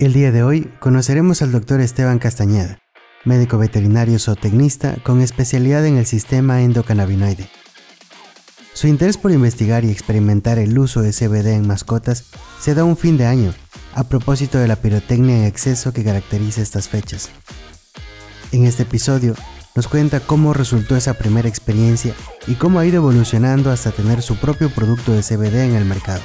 El día de hoy conoceremos al doctor Esteban Castañeda, médico veterinario zootecnista con especialidad en el sistema endocannabinoide. Su interés por investigar y experimentar el uso de CBD en mascotas se da un fin de año, a propósito de la pirotecnia en exceso que caracteriza estas fechas. En este episodio nos cuenta cómo resultó esa primera experiencia y cómo ha ido evolucionando hasta tener su propio producto de CBD en el mercado.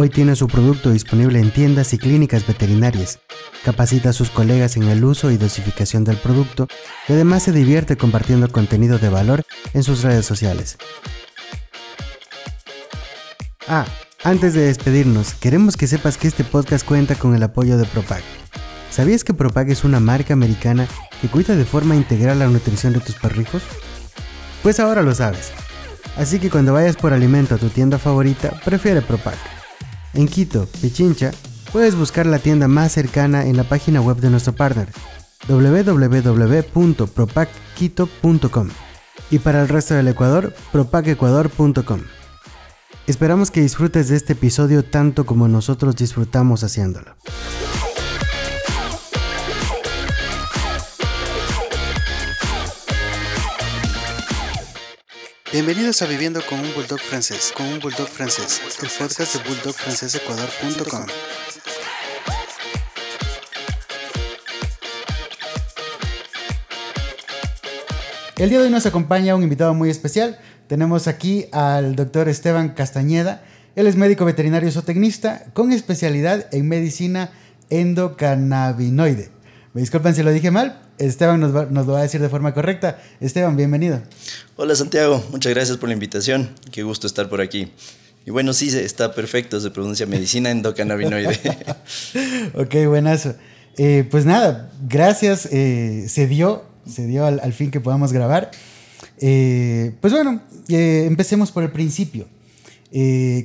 Hoy tiene su producto disponible en tiendas y clínicas veterinarias, capacita a sus colegas en el uso y dosificación del producto y además se divierte compartiendo contenido de valor en sus redes sociales. Ah, antes de despedirnos, queremos que sepas que este podcast cuenta con el apoyo de Propag. ¿Sabías que Propag es una marca americana que cuida de forma integral la nutrición de tus perrijos? Pues ahora lo sabes. Así que cuando vayas por alimento a tu tienda favorita, prefiere Propag. En Quito, Pichincha, puedes buscar la tienda más cercana en la página web de nuestro partner, www.propacquito.com. Y para el resto del Ecuador, propacecuador.com. Esperamos que disfrutes de este episodio tanto como nosotros disfrutamos haciéndolo. Bienvenidos a Viviendo con un Bulldog francés, con un Bulldog francés, el. El día de hoy nos acompaña un invitado muy especial. Tenemos aquí al doctor Esteban Castañeda. Él es médico veterinario zootecnista con especialidad en medicina endocannabinoide. Me disculpen si lo dije mal, Esteban nos, lo va a decir de forma correcta. Esteban, bienvenido. Hola Santiago, muchas gracias por la invitación. Qué gusto estar por aquí. Y bueno, sí, está perfecto, se pronuncia medicina endocannabinoide. ok, buenazo. Eh, pues nada, gracias, eh, se dio, se dio al, fin que podamos grabar. Eh, pues bueno, empecemos por el principio.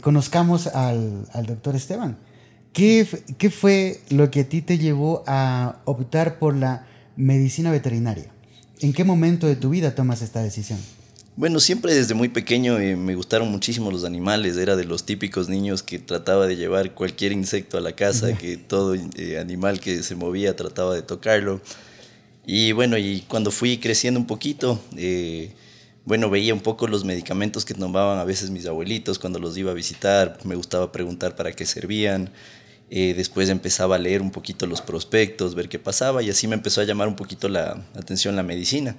conozcamos al, al doctor Esteban. ¿Qué, ¿Qué fue lo que a ti te llevó a optar por la medicina veterinaria. ¿En qué momento de tu vida tomas esta decisión? Bueno, siempre desde muy pequeño eh, me gustaron muchísimo los animales. Era de los típicos niños que trataba de llevar cualquier insecto a la casa, que todo eh, animal que se movía trataba de tocarlo. Y bueno, y cuando fui creciendo un poquito, eh, bueno, veía un poco los medicamentos que tomaban a veces mis abuelitos cuando los iba a visitar. Me gustaba preguntar para qué servían. Eh, después empezaba a leer un poquito los prospectos, ver qué pasaba y así me empezó a llamar un poquito la atención la medicina.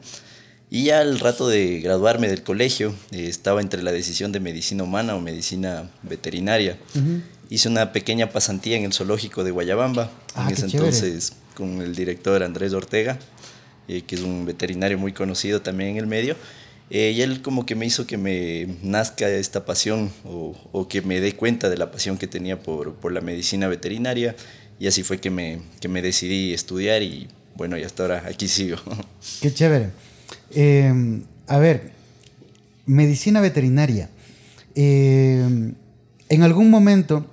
Y ya al rato de graduarme del colegio, eh, estaba entre la decisión de medicina humana o medicina veterinaria. Hice una pequeña pasantía en el zoológico de Guayabamba, ah, en ese entonces con el director Andrés Ortega, eh, que es un veterinario muy conocido también en el medio. Eh, y él como que me hizo que me nazca esta pasión o, que me dé cuenta de la pasión que tenía por, la medicina veterinaria y así fue que me, decidí estudiar y bueno, y hasta ahora aquí sigo. Qué chévere. Eh, a ver, medicina veterinaria. Eh, en algún momento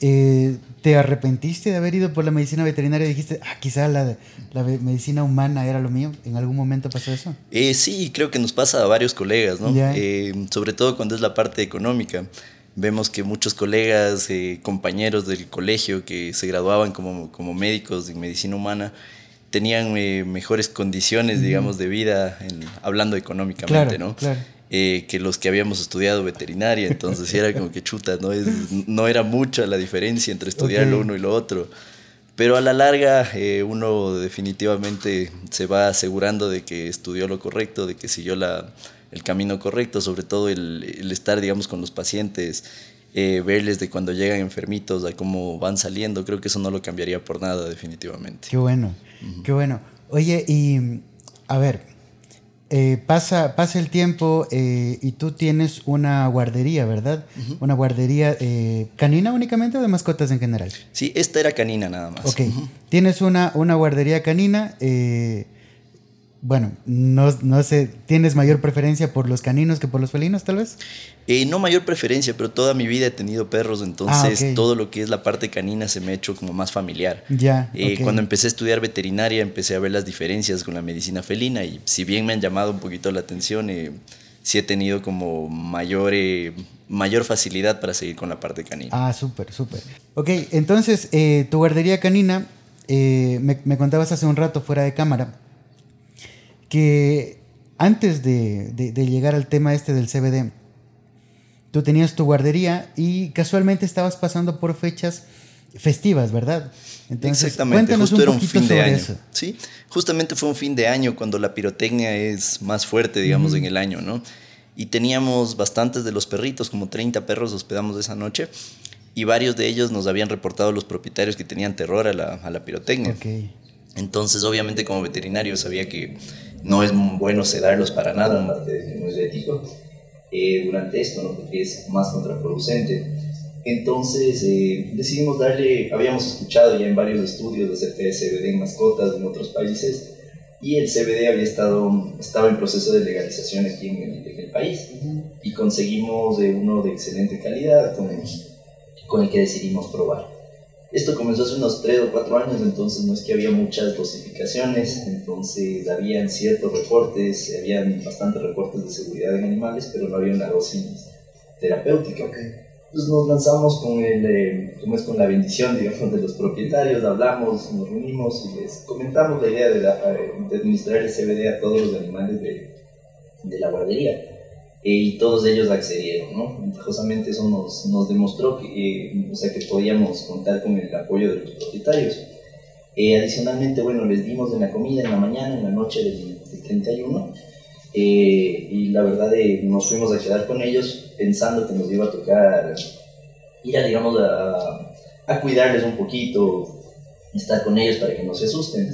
eh, ¿Te arrepentiste de haber ido por la medicina veterinaria y dijiste, ah, quizá la, la medicina humana era lo mío? ¿En algún momento pasó eso? Eh, sí, creo que nos pasa a varios colegas, ¿no? Eh, sobre todo cuando es la parte económica. Vemos que muchos colegas, eh, compañeros del colegio que se graduaban como, como médicos en medicina humana, tenían mejores condiciones, digamos, de vida, en, hablando económicamente, ¿no? Claro. Eh, que los que habíamos estudiado veterinaria, entonces era como que chuta, no, es, no era mucha la diferencia entre estudiar lo uno y lo otro. Pero a la larga eh, uno definitivamente se va asegurando de que estudió lo correcto, de que siguió la, el camino correcto, sobre todo el, el estar, digamos, con los pacientes, eh, verles de cuando llegan enfermitos a cómo van saliendo, creo que eso no lo cambiaría por nada definitivamente. Qué bueno, qué bueno. Oye, y a ver, eh, pasa, pasa el tiempo eh, y tú tienes una guardería, ¿verdad? Una guardería eh, canina únicamente o de mascotas en general. Sí, esta era canina nada más. Ok. Tienes una, una guardería canina bueno, no, no, sé, ¿tienes mayor preferencia por los caninos que por los felinos tal vez? Eh, no mayor preferencia, pero toda mi vida he tenido perros, entonces ah, todo lo que es la parte canina se me ha hecho como más familiar. Ya. Eh, cuando empecé a estudiar veterinaria empecé a ver las diferencias con la medicina felina y si bien me han llamado un poquito la atención, eh, sí he tenido como mayor, eh, mayor facilidad para seguir con la parte canina. Ah, súper, súper. Ok, entonces, eh, tu guardería canina, eh, me, me, contabas hace un rato fuera de cámara, que antes de, de, llegar al tema este del CBD, tú tenías tu guardería y casualmente estabas pasando por fechas festivas, ¿verdad? Entonces, Exactamente, justo era un fin de año. Sí, justamente fue un fin de año cuando la pirotecnia es más fuerte, digamos, en el año, ¿no? Y teníamos bastantes de los perritos, como 30 perros hospedamos esa noche, y varios de ellos nos habían reportado los propietarios que tenían terror a la, a la pirotecnia. Okay. Entonces, obviamente, como veterinario sabía que no es bueno sedarlos para nada, no es ético eh, durante esto, ¿no? porque es más contraproducente. Entonces eh, decidimos darle, habíamos escuchado ya en varios estudios acerca de CBD en mascotas en otros países y el CBD había estado, estaba en proceso de legalización aquí en el, país y conseguimos de uno de excelente calidad con el, con el que decidimos probar. Esto comenzó hace unos 3 o 4 años, entonces no es que había muchas dosificaciones, entonces habían ciertos reportes, habían bastantes reportes de seguridad en animales, pero no había una dosis terapéutica. Entonces nos lanzamos con, el, eh, es con la bendición digamos, de los propietarios, hablamos, nos reunimos y les comentamos la idea de, eh, administrar el CBD a todos los animales de, de la guardería. Eh, y todos ellos accedieron, ¿no? Ventajosamente eso nos, nos demostró que, o sea, que podíamos contar con el apoyo de los propietarios. adicionalmente, bueno, les dimos de la comida en la mañana, en la noche del, 31, y la verdad nos fuimos a quedar con ellos pensando que nos iba a tocar ir a, digamos, a, a cuidarles un poquito, estar con ellos para que no se asusten.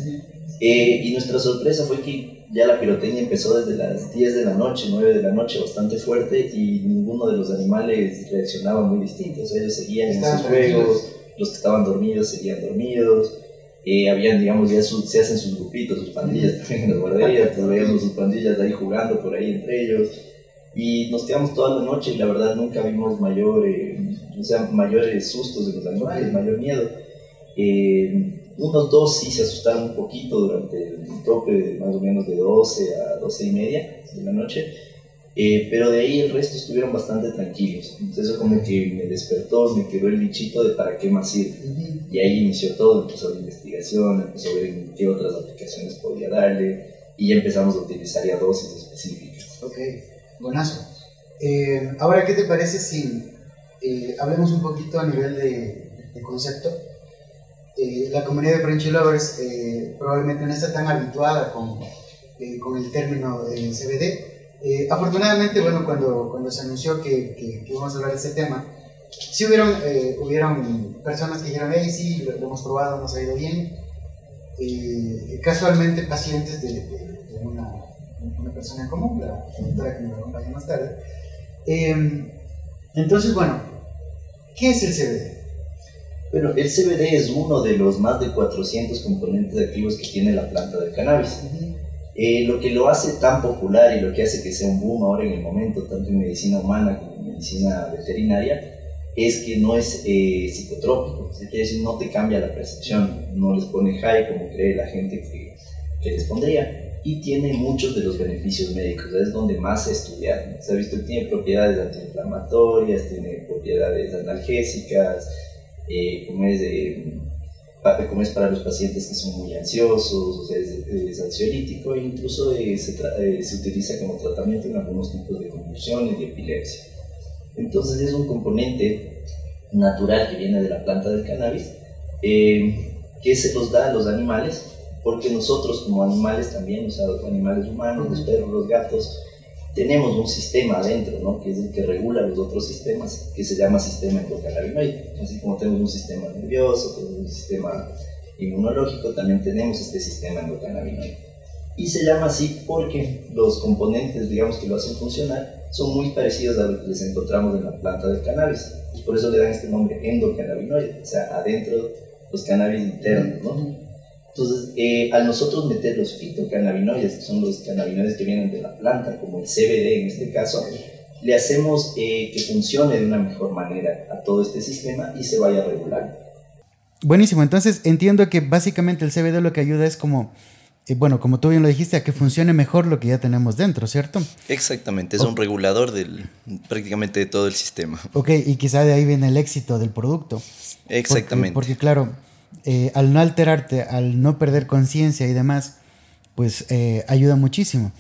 Eh, y nuestra sorpresa fue que ya la pirotecnia empezó desde las 10 de la noche, 9 de la noche, bastante fuerte, y ninguno de los animales reaccionaba muy distinto. O sea, ellos seguían en sus juegos, los que estaban dormidos seguían dormidos. Eh, habían, digamos, ya se hacen sus grupitos, sus pandillas también en las guarderías, pues veíamos sus pandillas ahí jugando por ahí entre ellos. Y nos quedamos toda la noche y la verdad nunca vimos mayor, eh, o sea, mayores sustos de los animales, mayor miedo. Eh, unos dos sí se asustaron un poquito durante el tope de más o menos de 12 a 12 y media de la noche, eh, pero de ahí el resto estuvieron bastante tranquilos. Entonces eso como que me despertó, me quedó el bichito de para qué más ir. Y ahí inició todo, empezó la investigación, empezó a ver qué otras aplicaciones podía darle y ya empezamos a utilizar ya dosis específicas. Okay. Buenazo. Eh, ahora, ¿qué te parece si eh, hablemos un poquito a nivel de, concepto? Eh, la comunidad de Frenchy Lovers probablemente no está tan habituada con, con el término CBD. afortunadamente, bueno, cuando, cuando se anunció que, que, íbamos a hablar de ese tema, sí hubieron, hubieron personas que dijeron, hey, sí, lo, hemos probado, nos ha ido bien. casualmente pacientes de una una persona común, la doctora que me acompaña más tarde. Em, entonces, bueno, ¿qué es el CBD? Bueno, el CBD es uno de los más de 400 componentes activos que tiene la planta del cannabis. Eh, lo que lo hace tan popular y lo que hace que sea un boom ahora en el momento, tanto en medicina humana como en medicina veterinaria, es que no es eh, psicotrópico, o sea, quiere decir no te cambia la percepción, no les pone high como cree la gente que, que les pondría y tiene muchos de los beneficios médicos, es donde más se ha estudiado. Se ha visto que tiene propiedades antiinflamatorias, tiene propiedades analgésicas, eh, como, es como es para los pacientes que son muy ansiosos, o sea, es, ansiolítico e incluso eh, se, eh, se, utiliza como tratamiento en algunos tipos de convulsiones y epilepsia. Entonces es un componente natural que viene de la planta del cannabis que se los da a los animales porque nosotros como animales también, o sea, los animales humanos, los perros, los gatos, tenemos un sistema adentro, ¿no? que es el que regula los otros sistemas, que se llama sistema endocannabinoide. Así como tenemos un sistema nervioso, tenemos un sistema inmunológico, también tenemos este sistema endocannabinoide. Y se llama así porque los componentes, digamos, que lo hacen funcionar, son muy parecidos a lo que les encontramos en la planta del cannabis. Y por eso le dan este nombre endocannabinoide, o sea, adentro los cannabis internos, ¿no? Entonces, eh, al nosotros meter los fitocannabinoides, que son los cannabinoides que vienen de la planta, como el CBD en este caso, le hacemos eh, que funcione de una mejor manera a todo este sistema y se vaya regulando. regular. Buenísimo, entonces entiendo que básicamente el CBD lo que ayuda es como y bueno, como tú bien lo dijiste, a que funcione mejor lo que ya tenemos dentro, ¿cierto? Exactamente, es un regulador del prácticamente de todo el sistema. Ok, y quizá de ahí viene el éxito del producto. Exactamente. Porque, claro, eh, al no alterarte, al no perder conciencia y demás, pues eh, ayuda muchísimo.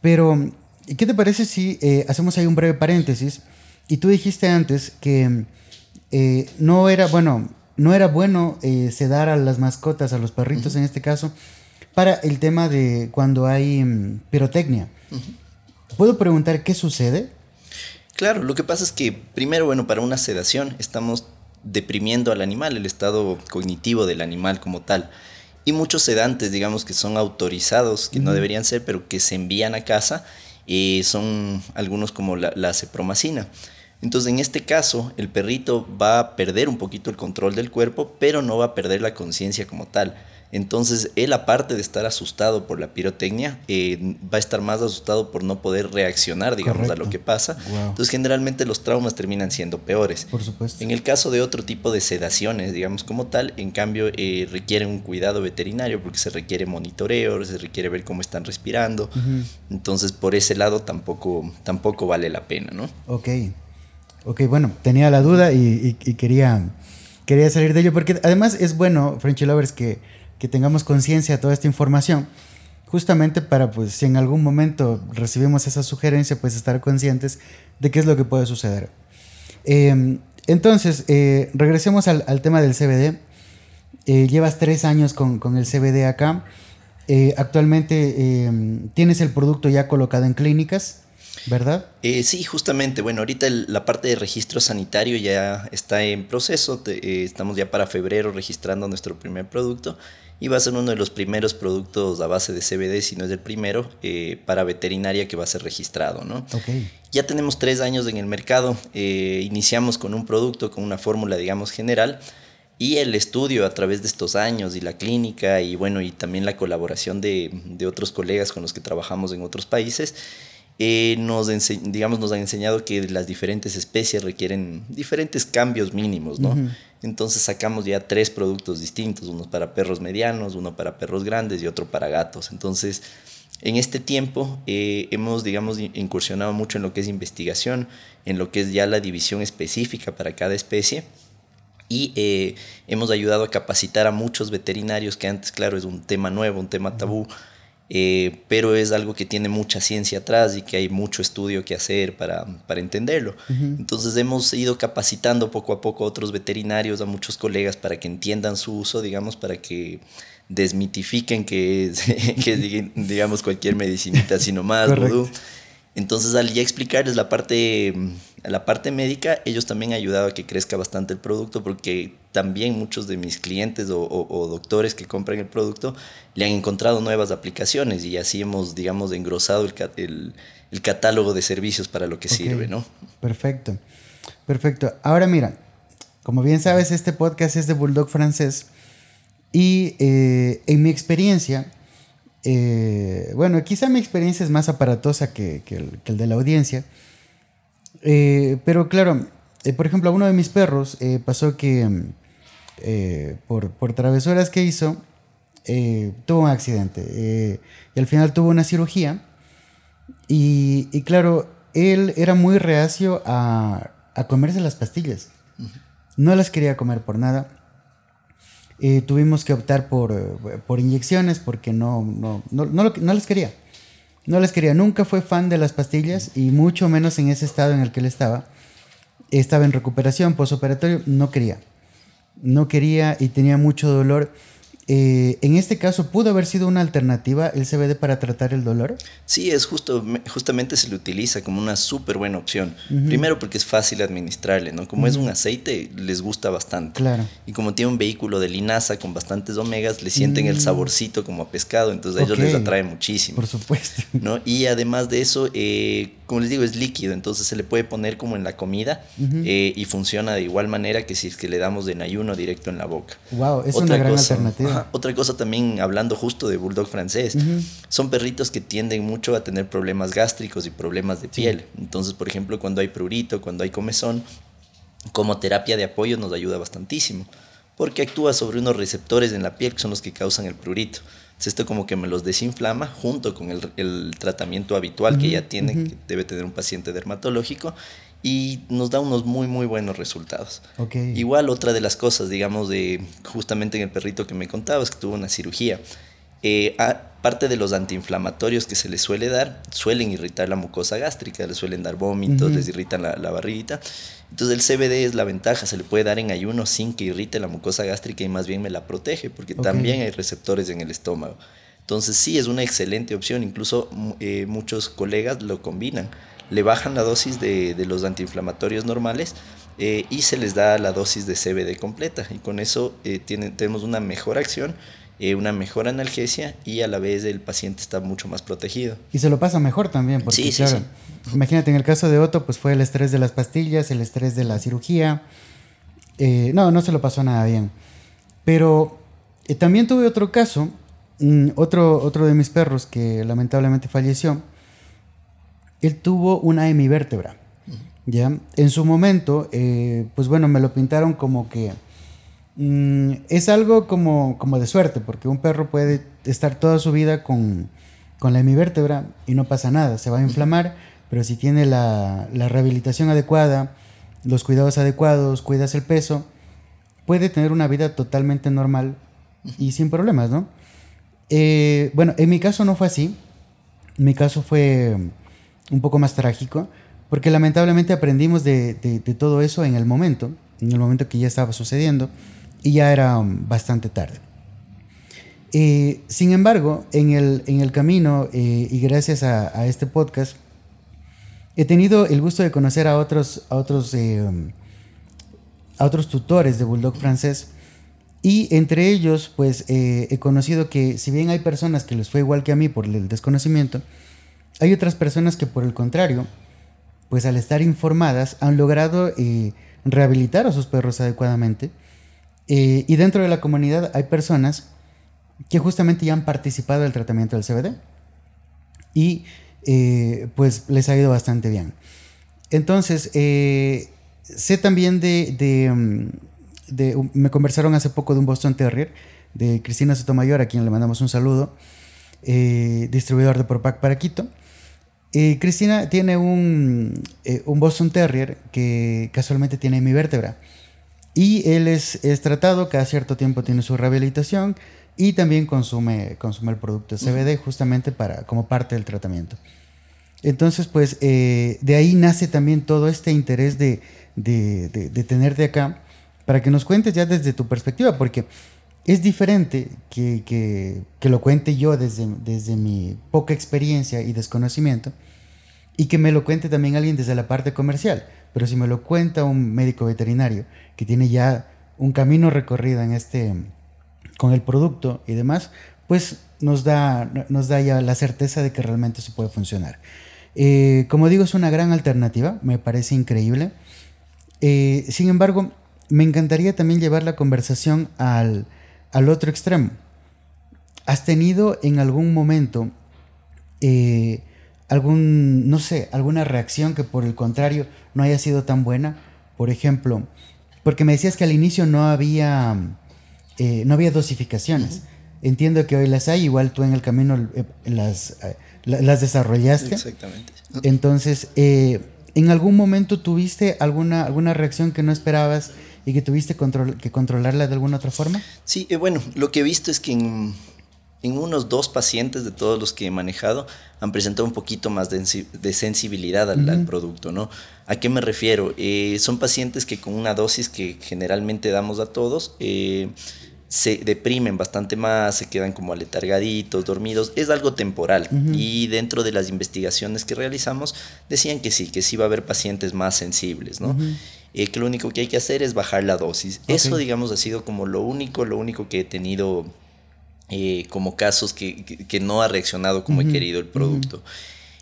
Pero, ¿qué te parece si eh, hacemos ahí un breve paréntesis? Y tú dijiste antes que no era, bueno, no era bueno sedar a las mascotas, a los perritos en este caso, para el tema de cuando hay mm, pirotecnia. ¿Puedo preguntar qué sucede? Claro, lo que pasa es que primero, bueno, para una sedación estamos deprimiendo al animal, el estado cognitivo del animal como tal. Y muchos sedantes, digamos, que son autorizados, que no deberían ser, pero que se envían a casa, eh, son algunos como la, la cepromacina. Entonces, en este caso, el perrito va a perder un poquito el control del cuerpo, pero no va a perder la conciencia como tal. Entonces, él aparte de estar asustado por la pirotecnia, eh, va a estar más asustado por no poder reaccionar, digamos, a lo que pasa. Entonces, generalmente los traumas terminan siendo peores. Por supuesto. En el caso de otro tipo de sedaciones, digamos, como tal, en cambio, eh, requieren un cuidado veterinario porque se requiere monitoreo, se requiere ver cómo están respirando. Entonces, por ese lado tampoco, tampoco vale la pena, ¿no? Ok. Ok, bueno, tenía la duda y, quería, quería salir de ello porque además es bueno, Frenchy Lovers, que que tengamos conciencia de toda esta información, justamente para, pues, si en algún momento recibimos esa sugerencia, pues estar conscientes de qué es lo que puede suceder. Em, entonces, eh, regresemos al, tema del CBD. Eh, llevas tres años con, con el CBD acá. Eh, actualmente em, tienes el producto ya colocado en clínicas. ¿verdad? sí, justamente. Bueno, ahorita la parte de registro sanitario ya está en proceso. estamos ya para febrero registrando nuestro primer producto y va a ser uno de los primeros productos a base de CBD, si no es el primero, eh, para veterinaria que va a ser registrado. ¿no? Ya tenemos tres años en el mercado, eh, iniciamos con un producto, con una fórmula, digamos, general, y el estudio a través de estos años y la clínica y bueno, y también la colaboración de, de otros colegas con los que trabajamos en otros países, eh, nos, digamos, nos han enseñado que las diferentes especies requieren diferentes cambios mínimos, ¿no? Entonces sacamos ya tres productos distintos, uno para perros medianos, uno para perros grandes y otro para gatos. Entonces, en este tiempo eh, hemos, digamos, incursionado mucho en lo que es investigación, en lo que es ya la división específica para cada especie. Y eh, hemos ayudado a capacitar a muchos veterinarios, que antes, claro, es un tema nuevo, un tema tabú. Eh, pero es algo que tiene mucha ciencia atrás y que hay mucho estudio que hacer para, para entenderlo. Entonces hemos ido capacitando poco a poco a otros veterinarios, a muchos colegas para que entiendan su uso, digamos, para que desmitifiquen que es, que digamos, cualquier medicinita, sino más, Entonces, al ya explicarles la parte, la parte médica, ellos también han ayudado a que crezca bastante el producto porque también muchos de mis clientes o, doctores que compran el producto le han encontrado nuevas aplicaciones y así hemos, digamos, engrosado el, el, catálogo de servicios para lo que sirve, ¿no? Perfecto, perfecto. Ahora mira, como bien sabes, este podcast es de Bulldog francés y eh, en mi experiencia, eh, bueno, quizá mi experiencia es más aparatosa que, el, de la audiencia, eh, pero claro, por ejemplo, a uno de mis perros pasó que eh, por, por, travesuras que hizo, eh, tuvo un accidente. Eh, y al final tuvo una cirugía. Y, y, claro, él era muy reacio a, a comerse las pastillas. No las quería comer por nada. Tuvimos que optar por, por inyecciones porque no, no, no, no, las quería. No las quería. Nunca fue fan de las pastillas y mucho menos en ese estado en el que él estaba. Estaba en recuperación posoperatorio, no quería no quería y tenía mucho dolor. Eh, en este caso, ¿pudo haber sido una alternativa el CBD para tratar el dolor? Sí, es justo, justamente se le utiliza como una súper buena opción. Primero porque es fácil administrarle, ¿no? Como es un aceite, les gusta bastante. Claro. Y como tiene un vehículo de linaza con bastantes omegas, le sienten el mm. saborcito como a pescado, entonces a ellos les atrae muchísimo. Por supuesto. ¿no? Y además de eso, eh, como les digo, es líquido, entonces se le puede poner como en la comida eh, y funciona de igual manera que si es que le damos de ayuno directo en la boca. Wow, es una gran alternativa. Otra cosa también, hablando justo de bulldog francés, son perritos que tienden mucho a tener problemas gástricos y problemas de piel. Entonces, por ejemplo, cuando hay prurito, cuando hay comezón, como terapia de apoyo nos ayuda bastantísimo porque actúa sobre unos receptores en la piel que son los que causan el prurito. Entonces esto como que me los desinflama junto con el, tratamiento habitual que ya tiene, que debe tener un paciente dermatológico y nos da unos muy muy buenos resultados. Igual otra de las cosas, digamos, de justamente en el perrito que me contabas, que tuvo una cirugía. Eh, aparte de los antiinflamatorios que se les suele dar, suelen irritar la mucosa gástrica, le suelen dar vómitos, les irritan la, la barriguita. Entonces el CBD es la ventaja, se le puede dar en ayuno sin que irrite la mucosa gástrica y más bien me la protege, porque también hay receptores en el estómago. Entonces sí es una excelente opción, incluso eh, muchos colegas lo combinan, le bajan la dosis de, de los antiinflamatorios normales eh, y se les da la dosis de CBD completa y con eso eh, tenemos una mejor acción eh, una mejor analgesia y a la vez el paciente está mucho más protegido. Y se lo pasa mejor también, porque sí, claro, imagínate en el caso de Otto, pues fue el estrés de las pastillas, el estrés de la cirugía. Eh, no, no se lo pasó nada bien. Pero eh, también tuve otro caso, mm, otro, otro de mis perros que lamentablemente falleció. Él tuvo una hemivértebra. ¿ya? En su momento, pues bueno, me lo pintaron como que Mm, es algo como, como de suerte, porque un perro puede estar toda su vida con, con la hemivértebra y no pasa nada, se va a inflamar, pero si tiene la, la rehabilitación adecuada, los cuidados adecuados, cuidas el peso, puede tener una vida totalmente normal y sin problemas, ¿no? Eh, bueno, en mi caso no fue así. Mi caso fue un poco más trágico, porque lamentablemente aprendimos de, todo eso en el momento, en el momento que ya estaba sucediendo y ya era um, bastante tarde. Eh, sin embargo, en el, en el camino eh, y gracias a, este podcast, he tenido el gusto de conocer a otros, a otros, eh, um, a otros tutores de Bulldog francés. Y entre ellos, pues he conocido que si bien hay personas que les fue igual que a mí por el desconocimiento, hay otras personas que por el contrario, pues al estar informadas han logrado rehabilitar a sus perros adecuadamente eh, y dentro de la comunidad hay personas que justamente ya han participado del tratamiento del CBD y eh, pues les ha ido bastante bien. Entonces, eh, sé también de, mm, me conversaron hace poco de un Boston Terrier, de Cristina Sotomayor, a quien le mandamos un saludo, distribuidor de Propac para Quito. Cristina tiene un, un Boston Terrier que casualmente tiene mi vértebra. Y él es, es, tratado, cada cierto tiempo tiene su rehabilitación y también consume, consume el producto CBD justamente para, como parte del tratamiento. Entonces, pues eh, de ahí nace también todo este interés de, de, de, tenerte acá para que nos cuentes ya desde tu perspectiva, porque es diferente que, que, que, lo cuente yo desde, desde mi poca experiencia y desconocimiento y que me lo cuente también alguien desde la parte comercial. Pero si me lo cuenta un médico veterinario que tiene ya un camino recorrido en este, con el producto y demás, pues nos da, nos da ya la certeza de que realmente se puede funcionar. Eh, como digo, es una gran alternativa, me parece increíble. Eh, sin embargo, me encantaría también llevar la conversación al, al otro extremo. ¿Has tenido en algún momento eh, algún, no sé, alguna reacción que por el contrario no haya sido tan buena. Por ejemplo, porque me decías que al inicio no había, eh, no había dosificaciones. Entiendo que hoy las hay, igual tú en el camino eh, las, eh, las desarrollaste. Exactamente. Entonces, ¿en algún momento tuviste alguna, alguna reacción que no esperabas y que tuviste que controlarla de alguna otra forma? Sí, bueno, lo que he visto es que en en unos dos pacientes de todos los que he manejado han presentado un poquito más de, sensibilidad al, producto, ¿no? ¿A qué me refiero? Eh, son pacientes que con una dosis que generalmente damos a todos, eh, se deprimen bastante más, se quedan como aletargaditos, dormidos, es algo temporal. Y dentro de las investigaciones que realizamos decían que sí, que sí va a haber pacientes más sensibles, ¿no? Eh, que lo único que hay que hacer es bajar la dosis. Eso, digamos, ha sido como lo único, lo único que he tenido eh, como casos que, que, no ha reaccionado como he querido el producto.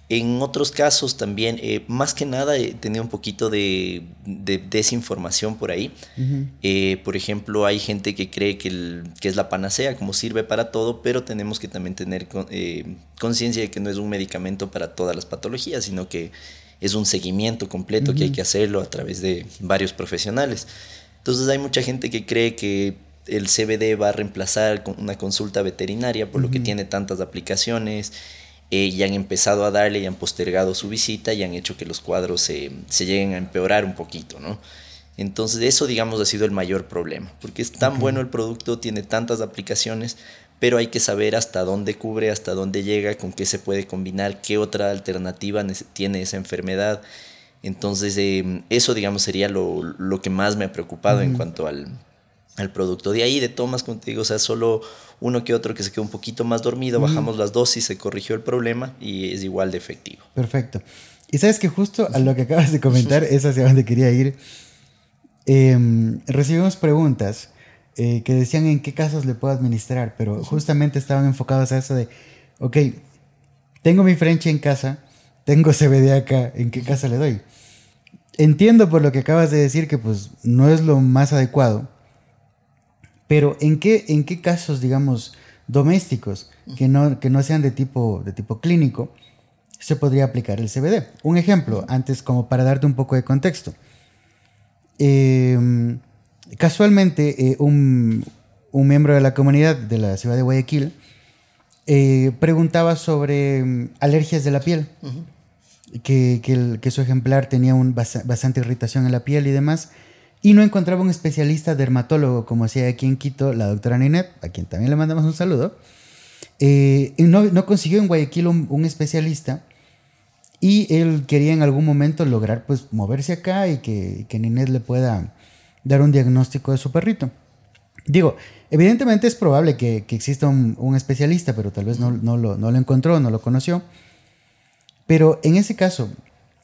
En otros casos también, eh, más que nada, he tenido un poquito de, de desinformación por ahí. Eh, por ejemplo, hay gente que cree que, el, que, es la panacea, como sirve para todo, pero tenemos que también tener conciencia de que no es un medicamento para todas las patologías, sino que es un seguimiento completo que hay que hacerlo a través de varios profesionales. Entonces hay mucha gente que cree que el CBD va a reemplazar una consulta veterinaria, por lo que tiene tantas aplicaciones, eh, y han empezado a darle y han postergado su visita y han hecho que los cuadros se, se lleguen a empeorar un poquito, ¿no? Entonces eso, digamos, ha sido el mayor problema, porque es tan bueno el producto, tiene tantas aplicaciones, pero hay que saber hasta dónde cubre, hasta dónde llega, con qué se puede combinar, qué otra alternativa tiene esa enfermedad. Entonces, em, eso, digamos, sería lo, lo, que más me ha preocupado en cuanto al, al producto. De ahí, de tomas contigo, o sea, solo uno que otro que se quedó un poquito más dormido, bajamos las dosis, se corrigió el problema y es igual de efectivo. Perfecto. Y sabes que justo a lo que acabas de comentar es hacia donde quería ir. Em, recibimos preguntas eh, que decían en qué casos le puedo administrar, pero justamente estaban enfocados a eso de, ok, tengo mi French en casa, tengo CBD acá, ¿en qué casa le doy? Entiendo por lo que acabas de decir que pues no es lo más adecuado, pero ¿en qué, en qué casos, digamos, domésticos, que no, que no sean de tipo, de tipo clínico, se podría aplicar el CBD? Un ejemplo, antes como para darte un poco de contexto. Em, casualmente, eh, un, miembro de la comunidad de la ciudad de Guayaquil eh, preguntaba sobre em, alergias de la piel. que, que, su ejemplar tenía un, bastante irritación en la piel y demás y no encontraba un especialista dermatólogo como hacía aquí en Quito la doctora Ninet, a quien también le mandamos un saludo. Eh, y no, no, consiguió en Guayaquil un, especialista y él quería en algún momento lograr pues moverse acá y que, que Ninet le pueda dar un diagnóstico de su perrito. Digo, evidentemente es probable que, que exista un, un, especialista, pero tal vez no, no, lo, no lo encontró, no lo conoció. Pero en ese caso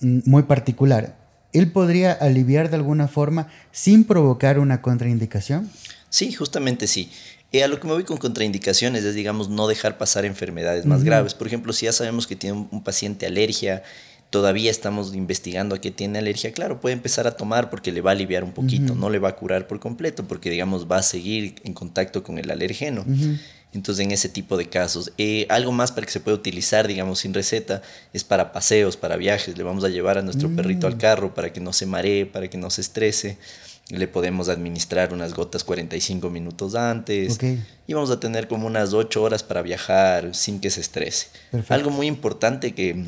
mm, muy particular, ¿él podría aliviar de alguna forma sin provocar una contraindicación? Sí, justamente sí. Eh, a lo que me voy con contraindicaciones es, digamos, no dejar pasar enfermedades más graves. Por ejemplo, si ya sabemos que tiene un, paciente alergia, todavía estamos investigando a qué tiene alergia, claro, puede empezar a tomar porque le va a aliviar un poquito, no le va a curar por completo, porque, digamos, va a seguir en contacto con el alergeno. Entonces, en ese tipo de casos, eh, algo más para que se pueda utilizar, digamos, sin receta, es para paseos, para viajes. Le vamos a llevar a nuestro perrito al mm. carro para que no se maree, para que no se estrese. Le podemos administrar unas gotas 45 minutos antes. Y vamos a tener como unas 8 horas para viajar sin que se estrese. Algo muy importante que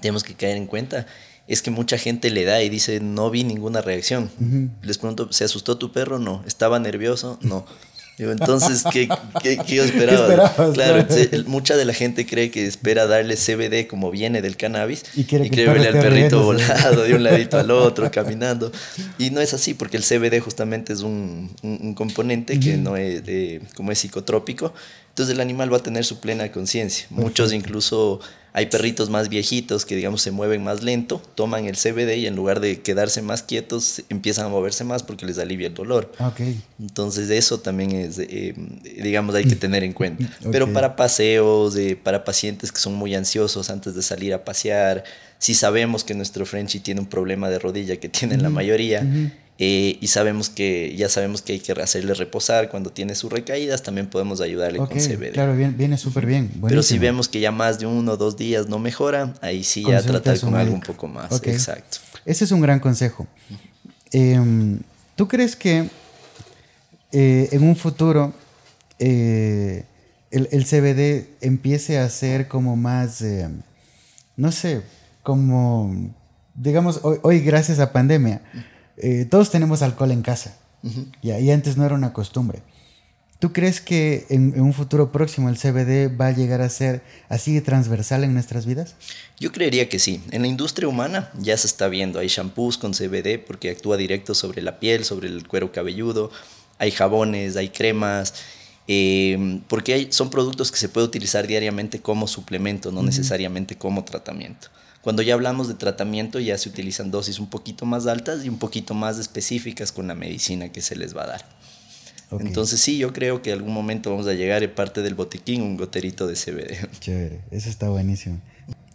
tenemos que caer en cuenta es que mucha gente le da y dice, no vi ninguna reacción. Les pregunto, ¿se asustó tu perro? No. ¿Estaba nervioso? No. Digo, entonces, ¿qué, qué, qué esperabas? claro, mucha de la gente cree que espera darle CBD como viene del cannabis y quiere, verle al perrito volado de un ladito al otro, caminando. Y no es así, porque el CBD justamente es un, un, componente que no es como es psicotrópico. Entonces el animal va a tener su plena conciencia. Muchos incluso hay perritos más viejitos que, digamos, se mueven más lento, toman el CBD y en lugar de quedarse más quietos, empiezan a moverse más porque les alivia el dolor. Okay. Entonces, eso también es, eh, digamos, hay que tener en cuenta. Pero para paseos, para pacientes que son muy ansiosos antes de salir a pasear, si sabemos que nuestro Frenchy tiene un problema de rodilla que tienen la mayoría, eh, y sabemos que ya sabemos que hay que hacerle reposar cuando tiene sus recaídas, también podemos ayudarle con CBD. Claro, viene súper bien. Pero si vemos que ya más de uno o dos días no mejora, ahí sí ya tratar con algo un poco más. Exacto. Ese es un gran consejo. Em, ¿Tú crees que eh, en un futuro eh, el, el, CBD empiece a ser como más, no sé, como, digamos, hoy, hoy gracias a pandemia, eh, todos tenemos alcohol en casa. y, ahí antes no era una costumbre. ¿Tú crees que en, un futuro próximo el CBD va a llegar a ser así de transversal en nuestras vidas? Yo creería que sí. En la industria humana ya se está viendo. Hay shampoos con CBD porque actúa directo sobre la piel, sobre el cuero cabelludo. Hay jabones, hay cremas. Eh, porque son productos que se puede utilizar diariamente como suplemento, no necesariamente como tratamiento. Cuando ya hablamos de tratamiento ya se utilizan dosis un poquito más altas y un poquito más específicas con la medicina que se les va a dar. Entonces sí, yo creo que en algún momento vamos a llegar en parte del botiquín un goterito de CBD. Chévere, eso está buenísimo.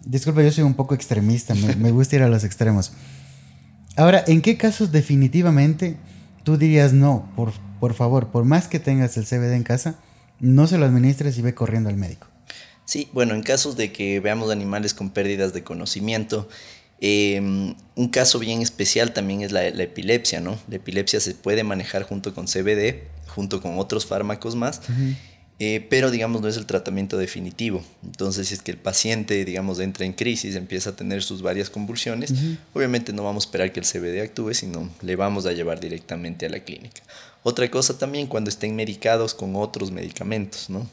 Disculpa, yo soy un poco extremista, me, gusta ir a los extremos. Ahora, ¿en qué casos definitivamente tú dirías no, por, por favor, por más que tengas el CBD en casa, no se lo administres y ve corriendo al médico? Sí, bueno, en casos de que veamos animales con pérdidas de conocimiento, Em, un caso bien especial también es la, epilepsia, ¿no? La epilepsia se puede manejar junto con CBD, junto con otros fármacos más. Eh, pero digamos no es el tratamiento definitivo. Entonces, si es que el paciente, digamos, entra en crisis, empieza a tener sus varias convulsiones, obviamente no vamos a esperar que el CBD actúe, sino le vamos a llevar directamente a la clínica. Otra cosa también cuando estén medicados con otros medicamentos, ¿no?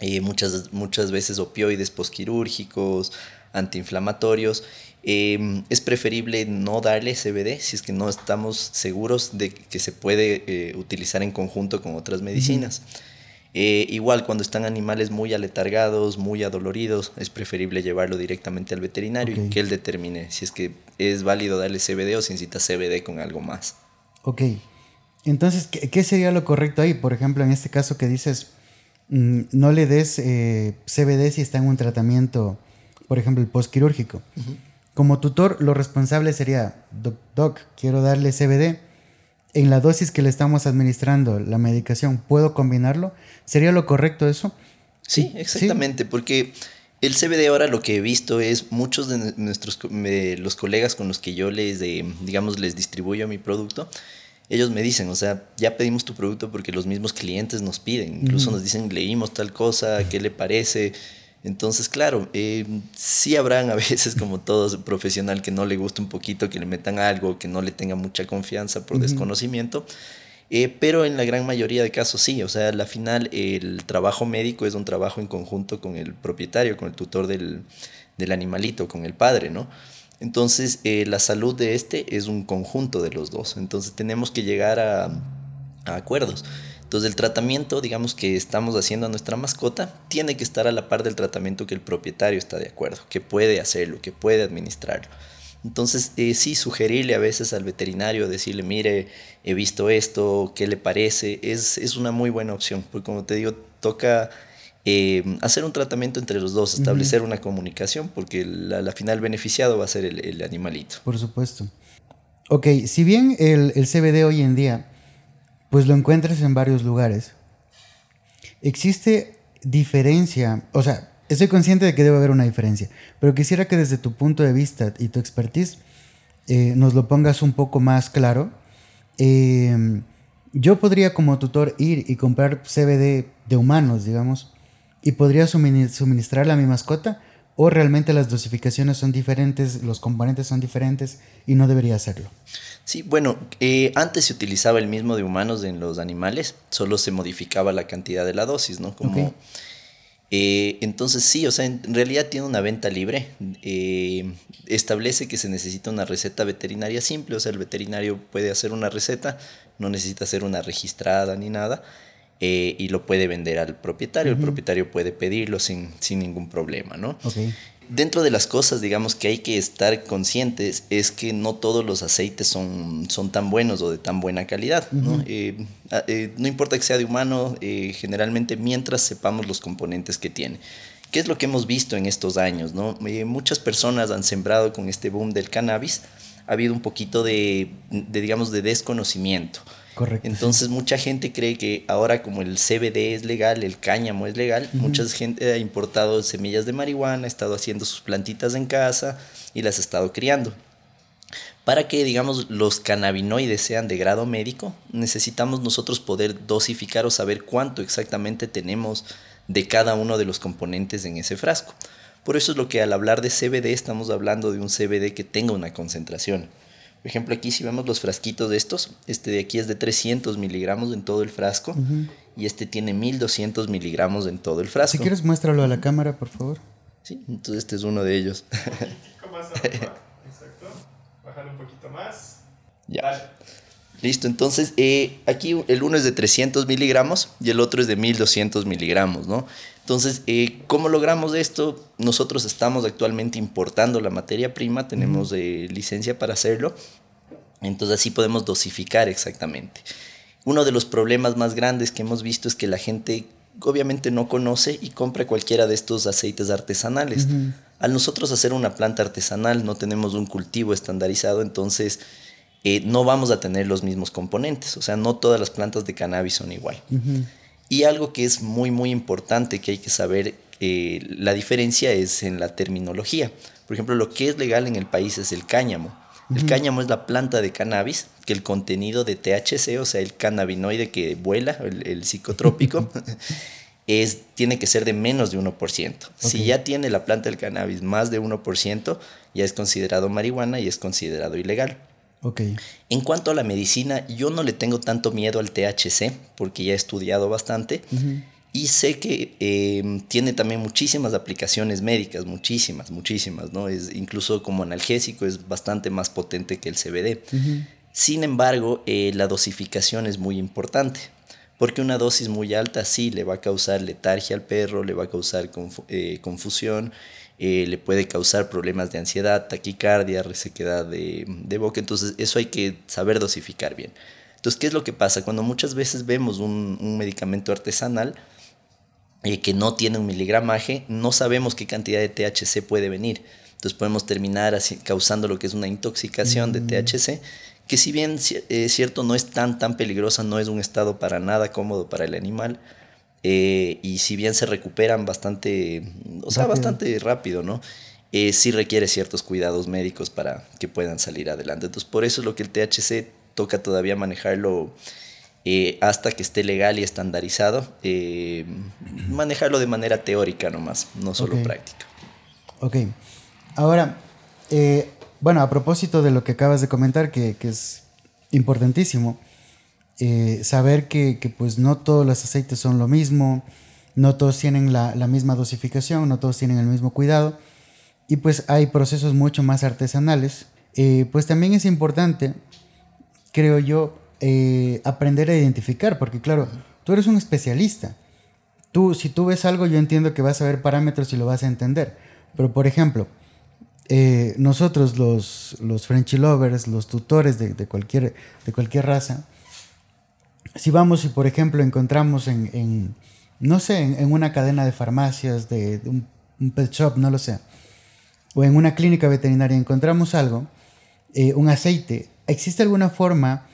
Eh, muchas, muchas veces opioides posquirúrgicos, antiinflamatorios. Eh, es preferible no darle CBD si es que no estamos seguros de que se puede utilizar en conjunto con otras medicinas. Eh, igual cuando están animales muy aletargados, muy adoloridos, es preferible llevarlo directamente al veterinario y que él determine si es que es válido darle CBD o si necesita CBD con algo más. Ok. Entonces, ¿qué, sería lo correcto ahí? Por ejemplo, en este caso que dices, no le des eh, CBD si está en un tratamiento, por ejemplo, el postquirúrgico. Como tutor, lo responsable sería, doc, doc, quiero darle CBD en la dosis que le estamos administrando la medicación, ¿puedo combinarlo? ¿Sería lo correcto eso? Sí, exactamente, porque el CBD ahora lo que he visto es muchos de nuestros los colegas con los que yo les, digamos, les distribuyo mi producto, ellos me dicen, o sea, ya pedimos tu producto porque los mismos clientes nos piden, incluso nos dicen, leímos tal cosa, ¿qué le parece? Entonces, claro, eh, sí habrán a veces, como todo profesional, que no le gusta un poquito, que le metan algo, que no le tenga mucha confianza por desconocimiento. Eh, pero en la gran mayoría de casos sí, o sea, al final el trabajo médico es un trabajo en conjunto con el propietario, con el tutor del, del animalito, con el padre, ¿no? Entonces, eh, la salud de este es un conjunto de los dos. Entonces, tenemos que llegar a, acuerdos. Entonces el tratamiento, digamos que estamos haciendo a nuestra mascota, tiene que estar a la par del tratamiento que el propietario está de acuerdo, que puede hacerlo, que puede administrarlo. Entonces eh, sí, sugerirle a veces al veterinario, decirle, mire, he visto esto, ¿qué le parece? Es, es una muy buena opción, porque como te digo, toca eh, hacer un tratamiento entre los dos, establecer una comunicación, porque la, la, final beneficiado va a ser el, el, animalito. Por supuesto. Ok, si bien el, el CBD hoy en día pues lo encuentras en varios lugares. Existe diferencia, o sea, estoy consciente de que debe haber una diferencia, pero quisiera que desde tu punto de vista y tu expertise eh, nos lo pongas un poco más claro. Em, yo podría como tutor ir y comprar CBD de humanos, digamos, y podría suministrarle a mi mascota, o realmente las dosificaciones son diferentes, los componentes son diferentes y no debería hacerlo. Sí, bueno, eh, antes se utilizaba el mismo de humanos en los animales, solo se modificaba la cantidad de la dosis, ¿no? Como, eh, entonces sí, o sea, en realidad tiene una venta libre. Eh, establece que se necesita una receta veterinaria simple, o sea, el veterinario puede hacer una receta, no necesita hacer una registrada ni nada, y lo puede vender al propietario. El propietario puede pedirlo sin, sin ningún problema, ¿no? Okay. Dentro de las cosas, digamos, que hay que estar conscientes es que no todos los aceites son, son tan buenos o de tan buena calidad. ¿no? Eh, eh, no importa que sea de humano, eh, generalmente mientras sepamos los componentes que tiene. ¿Qué es lo que hemos visto en estos años? ¿no? muchas personas han sembrado con este boom del cannabis. Ha habido un poquito de, de digamos, de desconocimiento. Correcto. Entonces mucha gente cree que ahora como el CBD es legal, el cáñamo es legal, mucha gente ha importado semillas de marihuana, ha estado haciendo sus plantitas en casa y las ha estado criando. Para que, digamos, los cannabinoides sean de grado médico, necesitamos nosotros poder dosificar o saber cuánto exactamente tenemos de cada uno de los componentes en ese frasco. Por eso es lo que al hablar de CBD estamos hablando de un CBD que tenga una concentración. Por ejemplo, aquí si vemos los frasquitos de estos, este de aquí es de 300 miligramos en todo el frasco y este tiene 1200 miligramos en todo el frasco. Si quieres muéstralo a la cámara, por favor. Sí, entonces este es uno de ellos. más Exacto. Bajar un poquito más. Ya. Listo, entonces eh, aquí el uno es de 300 miligramos y el otro es de 1200 miligramos, ¿no? Entonces, eh, ¿cómo logramos esto? Nosotros estamos actualmente importando la materia prima, tenemos eh, licencia para hacerlo, entonces así podemos dosificar exactamente. Uno de los problemas más grandes que hemos visto es que la gente obviamente no conoce y compra cualquiera de estos aceites artesanales. Al nosotros hacer una planta artesanal no tenemos un cultivo estandarizado, entonces eh, no vamos a tener los mismos componentes, o sea, no todas las plantas de cannabis son igual. Y algo que es muy, muy importante que hay que saber, eh, la diferencia es en la terminología. Por ejemplo, lo que es legal en el país es el cáñamo. El cáñamo es la planta de cannabis, que el contenido de THC, o sea, el cannabinoide que vuela, el, psicotrópico, es, tiene que ser de menos de 1%. Si ya tiene la planta del cannabis más de 1%, ya es considerado marihuana y es considerado ilegal. Okay. En cuanto a la medicina, yo no le tengo tanto miedo al THC, porque ya he estudiado bastante. Y sé que em, tiene también muchísimas aplicaciones médicas, muchísimas, muchísimas, ¿no? Es, incluso como analgésico es bastante más potente que el CBD. Sin embargo, eh, la dosificación es muy importante, porque una dosis muy alta sí le va a causar letargia al perro, le va a causar eh, confusión, eh, le puede causar problemas de ansiedad, taquicardia, resequedad de, de boca, entonces eso hay que saber dosificar bien. Entonces, ¿qué es lo que pasa? Cuando muchas veces vemos un, un medicamento artesanal, eh, que no tiene un miligramaje, no sabemos qué cantidad de THC puede venir. Entonces podemos terminar así, causando lo que es una intoxicación de mm. THC, que si bien es eh, cierto no es tan tan peligrosa, no es un estado para nada cómodo para el animal, eh, y si bien se recuperan bastante, o sea, bastante rápido, ¿no? sí requiere ciertos cuidados médicos para que puedan salir adelante. Entonces por eso es lo que el THC toca todavía manejarlo eh, hasta que esté legal y estandarizado, eh, manejarlo de manera teórica nomás, no solo práctica. Ok. Ahora, eh, bueno, a propósito de lo que acabas de comentar, que, es importantísimo, saber que, pues no todos los aceites son lo mismo, no todos tienen la, misma dosificación, no todos tienen el mismo cuidado, y pues hay procesos mucho más artesanales. pues también es importante, creo yo, eh, aprender a identificar, porque claro, tú eres un especialista. Tú, si tú ves algo, yo entiendo que vas a ver parámetros y lo vas a entender. Pero, por ejemplo, eh, nosotros los, los Frenchy lovers, los tutores de, cualquier, de cualquier raza, si vamos y, por ejemplo, encontramos en, no sé, en, una cadena de farmacias, de, un, pet shop, no lo sé, o en una clínica veterinaria, encontramos algo, eh, un aceite, ¿existe alguna forma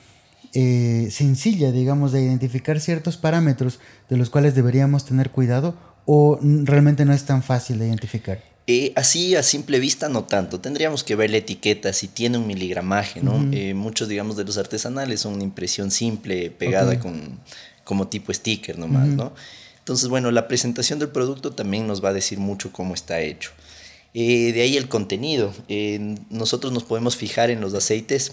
eh, sencilla, digamos, de identificar ciertos parámetros de los cuales deberíamos tener cuidado o realmente no es tan fácil de identificar? Eh, así a simple vista no tanto, tendríamos que ver la etiqueta si tiene un miligramaje, ¿no? Eh, muchos, digamos, de los artesanales son una impresión simple pegada con, como tipo sticker nomás, ¿no? Entonces, bueno, la presentación del producto también nos va a decir mucho cómo está hecho. de ahí el contenido. nosotros nos podemos fijar en los aceites.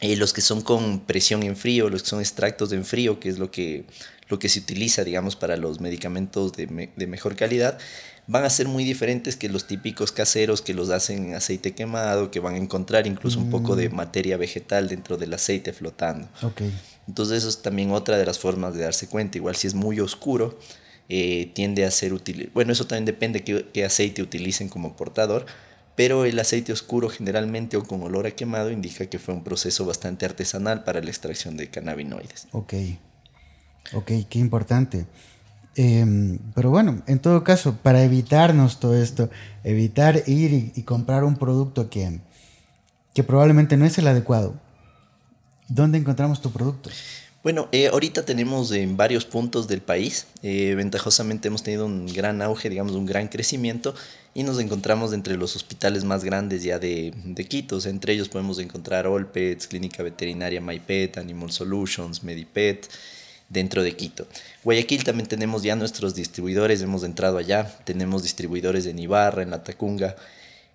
Eh, los que son con presión en frío, los que son extractos en frío, que es lo que, lo que se utiliza, digamos, para los medicamentos de, de, mejor calidad, van a ser muy diferentes que los típicos caseros que los hacen en aceite quemado, que van a encontrar incluso un poco de mm. materia vegetal dentro del aceite flotando. Okay. Entonces eso es también otra de las formas de darse cuenta. Igual si es muy oscuro, eh, tiende a ser útil. Bueno, eso también depende de qué aceite utilicen como portador pero el aceite oscuro generalmente o con olor a quemado indica que fue un proceso bastante artesanal para la extracción de cannabinoides. Ok, ok, qué importante. Em, pero bueno, en todo caso, para evitarnos todo esto, evitar ir y, comprar un producto que, que probablemente no es el adecuado, ¿dónde encontramos tu producto? Bueno, eh, ahorita tenemos en varios puntos del país, eh, ventajosamente hemos tenido un gran auge, digamos, un gran crecimiento y nos encontramos entre los hospitales más grandes ya de, de Quito. entre ellos podemos encontrar Olpets, Clínica Veterinaria MyPet, Animal Solutions, Medipet, dentro de Quito. Guayaquil también tenemos ya nuestros distribuidores, hemos entrado allá, tenemos distribuidores en Ibarra, en La Tacunga.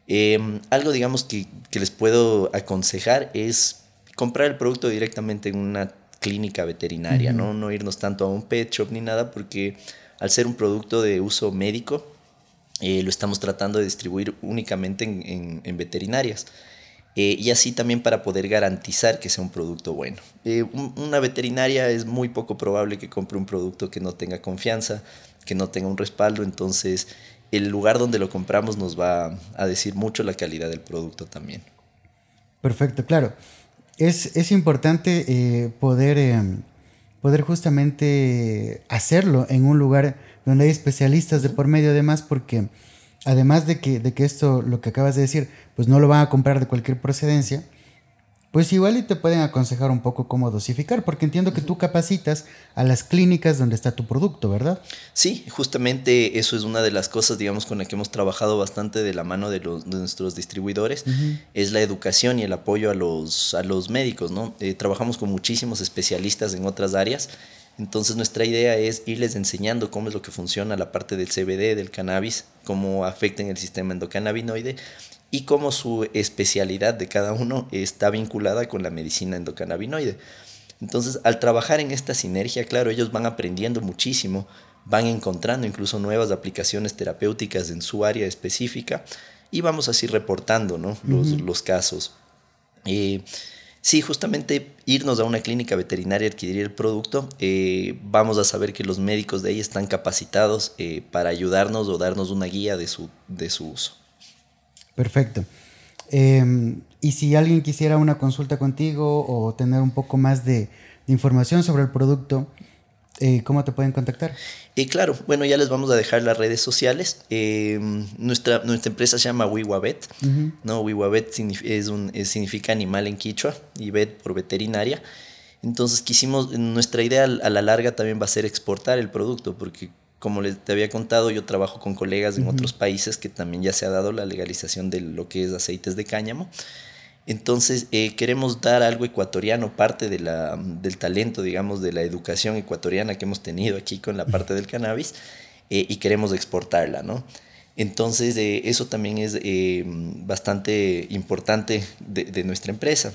Em, algo, digamos, que, que les puedo aconsejar es comprar el producto directamente en una clínica veterinaria, ¿no? no irnos tanto a un pet shop ni nada, porque al ser un producto de uso médico, eh, lo estamos tratando de distribuir únicamente en, veterinarias. Eh, y así también para poder garantizar que sea un producto bueno. Eh, una veterinaria es muy poco probable que compre un producto que no tenga confianza, que no tenga un respaldo, entonces el lugar donde lo compramos nos va a decir mucho la calidad del producto también. Perfecto, claro. Es, es importante poder, poder justamente hacerlo en un lugar donde hay especialistas de por medio además porque además de que, de que esto, lo que acabas de decir, pues no lo van a comprar de cualquier procedencia, pues igual y te pueden aconsejar un poco cómo dosificar, porque entiendo que tú capacitas a las clínicas donde está tu producto, ¿verdad? Sí, justamente eso es una de las cosas, digamos, con la que hemos trabajado bastante de la mano de, los, nuestros distribuidores, es la educación y el apoyo a los, a los médicos, ¿no? Eh, trabajamos con muchísimos especialistas en otras áreas, entonces nuestra idea es irles enseñando cómo es lo que funciona la parte del CBD, del cannabis, cómo afecta en el sistema endocannabinoide y cómo su especialidad de cada uno está vinculada con la medicina endocannabinoide. Entonces, al trabajar en esta sinergia, claro, ellos van aprendiendo muchísimo, van encontrando incluso nuevas aplicaciones terapéuticas en su área específica y vamos así reportando ¿no? los, casos. Eh, sí, justamente irnos a una clínica veterinaria adquirir el producto, eh, vamos a saber que los médicos de ahí están capacitados eh, para ayudarnos o darnos una guía de su, de su uso. Perfecto. Em, y si alguien quisiera una consulta contigo o tener un poco más de, información sobre el producto, eh, ¿cómo te pueden contactar? Eh, claro, bueno, ya les vamos a dejar las redes sociales. Em, nuestra, nuestra empresa se llama Wiwabet. ¿no? Wiwabet es un, significa animal en quichua y vet por veterinaria. Entonces quisimos, nuestra idea a la larga también va a ser exportar el producto, porque como les te había contado, yo trabajo con colegas en otros países que también ya se ha dado la legalización de lo que es aceites de cáñamo. Entonces, eh, queremos dar algo ecuatoriano, parte de la, del talento, digamos, de la educación ecuatoriana que hemos tenido aquí con la parte del cannabis eh, y queremos exportarla, ¿no? Entonces, eh, eso también es bastante importante de, de nuestra empresa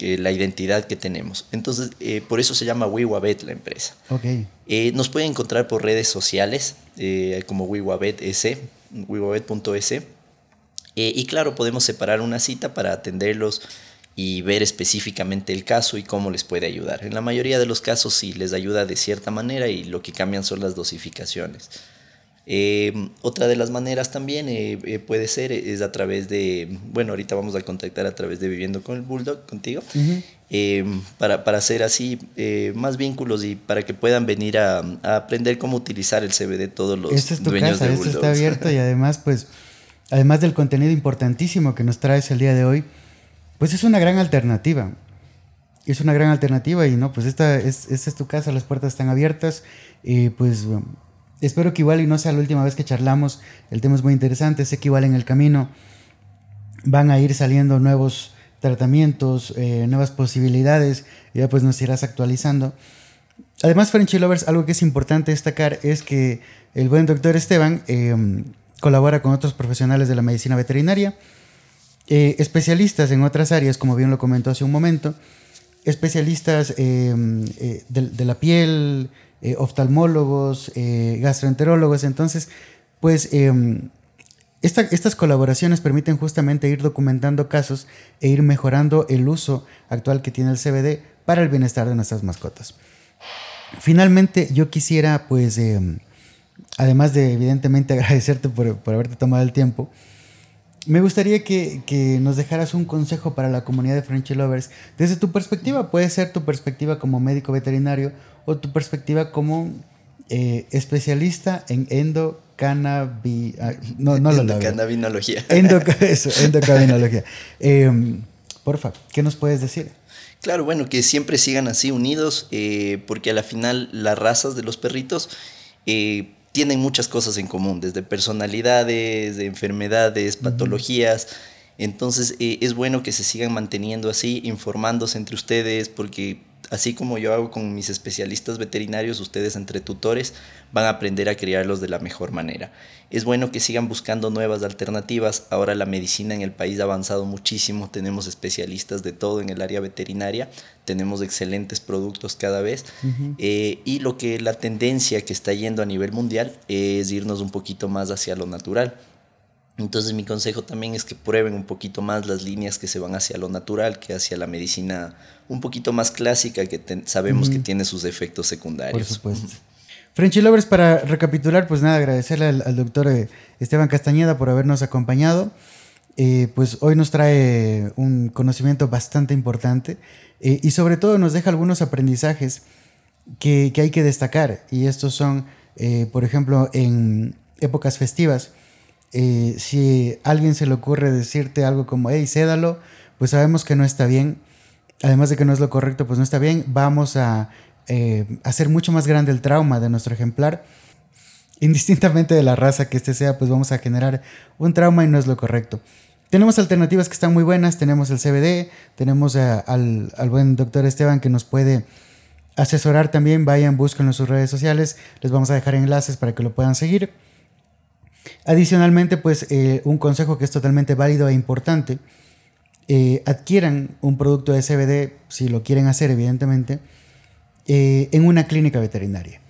la identidad que tenemos. Entonces, por eso se llama WeWabet la empresa. Okay. Nos pueden encontrar por redes sociales como WeWabet.es, WeWabet.es. y claro, podemos separar una cita para atenderlos y ver específicamente el caso y cómo les puede ayudar. En la mayoría de los casos sí les ayuda de cierta manera y lo que cambian son las dosificaciones. Eh, otra de las maneras también eh, eh, puede ser es a través de, bueno, ahorita vamos a contactar a través de Viviendo con el Bulldog contigo, para, para, hacer así más vínculos y para que puedan venir a, aprender cómo utilizar el CBD todos los Esta es tu casa, esto está abierto y además, pues, además del contenido importantísimo que nos traes el día de hoy, pues es una gran alternativa. Es una gran alternativa y no, pues esta es, esta es tu casa, las puertas están abiertas y pues Espero que igual y no sea la última vez que charlamos. El tema es muy interesante. Sé que igual en el camino van a ir saliendo nuevos tratamientos, eh, nuevas posibilidades. Ya pues nos irás actualizando. Además, Frenchy Lovers, algo que es importante destacar es que el buen doctor Esteban em, colabora con otros profesionales de la medicina veterinaria, eh, especialistas en otras áreas, como bien lo comentó hace un momento, especialistas em, eh, de, la piel, eh, oftalmólogos, eh, gastroenterólogos. Entonces, pues estas colaboraciones permiten justamente ir documentando casos e ir mejorando el uso actual que tiene el CBD para el bienestar de nuestras mascotas. Finalmente, yo quisiera, pues, además de evidentemente agradecerte por, por haberte tomado el tiempo, me gustaría que, que, nos dejaras un consejo para la comunidad de Frenchy Lovers. Desde tu perspectiva, puede ser tu perspectiva como médico veterinario o tu perspectiva como eh, especialista en endocannabi... Ah, no, no Endocannabinología. eso, endocannabinología. Eh, porfa, ¿qué nos puedes decir? Claro, bueno, que siempre sigan así unidos, eh, porque a la final las razas de los perritos eh, tienen muchas cosas en común, desde personalidades, de enfermedades, patologías. Entonces es bueno que se sigan manteniendo así, informándose entre ustedes, porque así como yo hago con mis especialistas veterinarios, ustedes entre tutores van a aprender a criarlos de la mejor manera. Es bueno que sigan buscando nuevas alternativas. Ahora la medicina en el país ha avanzado muchísimo, tenemos especialistas de todo en el área veterinaria, tenemos excelentes productos cada vez. Eh, y lo que la tendencia que está yendo a nivel mundial es irnos un poquito más hacia lo natural entonces mi consejo también es que prueben un poquito más las líneas que se van hacia lo natural que hacia la medicina un poquito más clásica que sabemos que tiene sus efectos secundarios. Por supuesto. Frenchy Lovers, para recapitular, pues nada, agradecerle al, doctor eh, Esteban Castañeda por habernos acompañado. Eh, pues hoy nos trae un conocimiento bastante importante eh, y sobre todo nos deja algunos aprendizajes que, que hay que destacar. Y estos son, por ejemplo, en épocas festivas eh, si alguien se le ocurre decirte algo como, hey, cédalo, pues sabemos que no está bien. además de que no es lo correcto, pues no está bien, vamos a eh, hacer mucho más grande el trauma de nuestro ejemplar. Indistintamente de la raza que este sea, pues vamos a generar un trauma y no es lo correcto. Tenemos alternativas que están muy buenas, tenemos el CBD, tenemos al, al, buen doctor Esteban que nos puede asesorar también, vayan, busquen en sus redes sociales, les vamos a dejar enlaces para que lo puedan seguir. Adicionalmente, pues eh, un consejo que es totalmente válido e importante, eh, adquieran un producto de CBD, si lo quieren hacer evidentemente, eh, en una clínica veterinaria.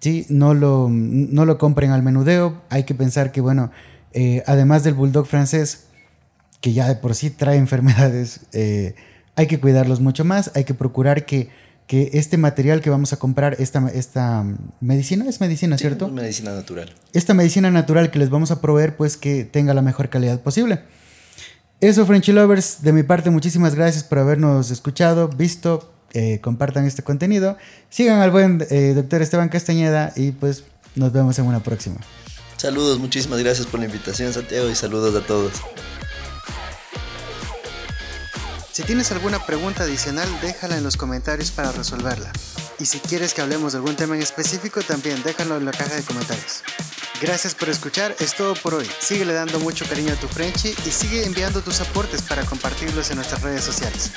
¿sí? No, lo, no lo compren al menudeo, hay que pensar que, bueno, además del bulldog francés, que ya de por sí trae enfermedades, hay que cuidarlos mucho más, hay que procurar que que este material que vamos a comprar, esta, esta medicina, es medicina, ¿cierto? Es medicina natural. Esta medicina natural que les vamos a proveer, pues que tenga la mejor calidad posible. Eso, Frenchy Lovers, de mi parte, muchísimas gracias por habernos escuchado, visto, eh, compartan este contenido, sigan al buen eh, doctor Esteban Castañeda y pues nos vemos en una próxima. Saludos, muchísimas gracias por la invitación, Santiago, y saludos a todos. Si tienes alguna pregunta adicional, déjala en los comentarios para resolverla. Y si quieres que hablemos de algún tema en específico, también déjalo en la caja de comentarios. Gracias por escuchar, es todo por hoy. Síguele dando mucho cariño a tu Frenchy y sigue enviando tus aportes para compartirlos en nuestras redes sociales.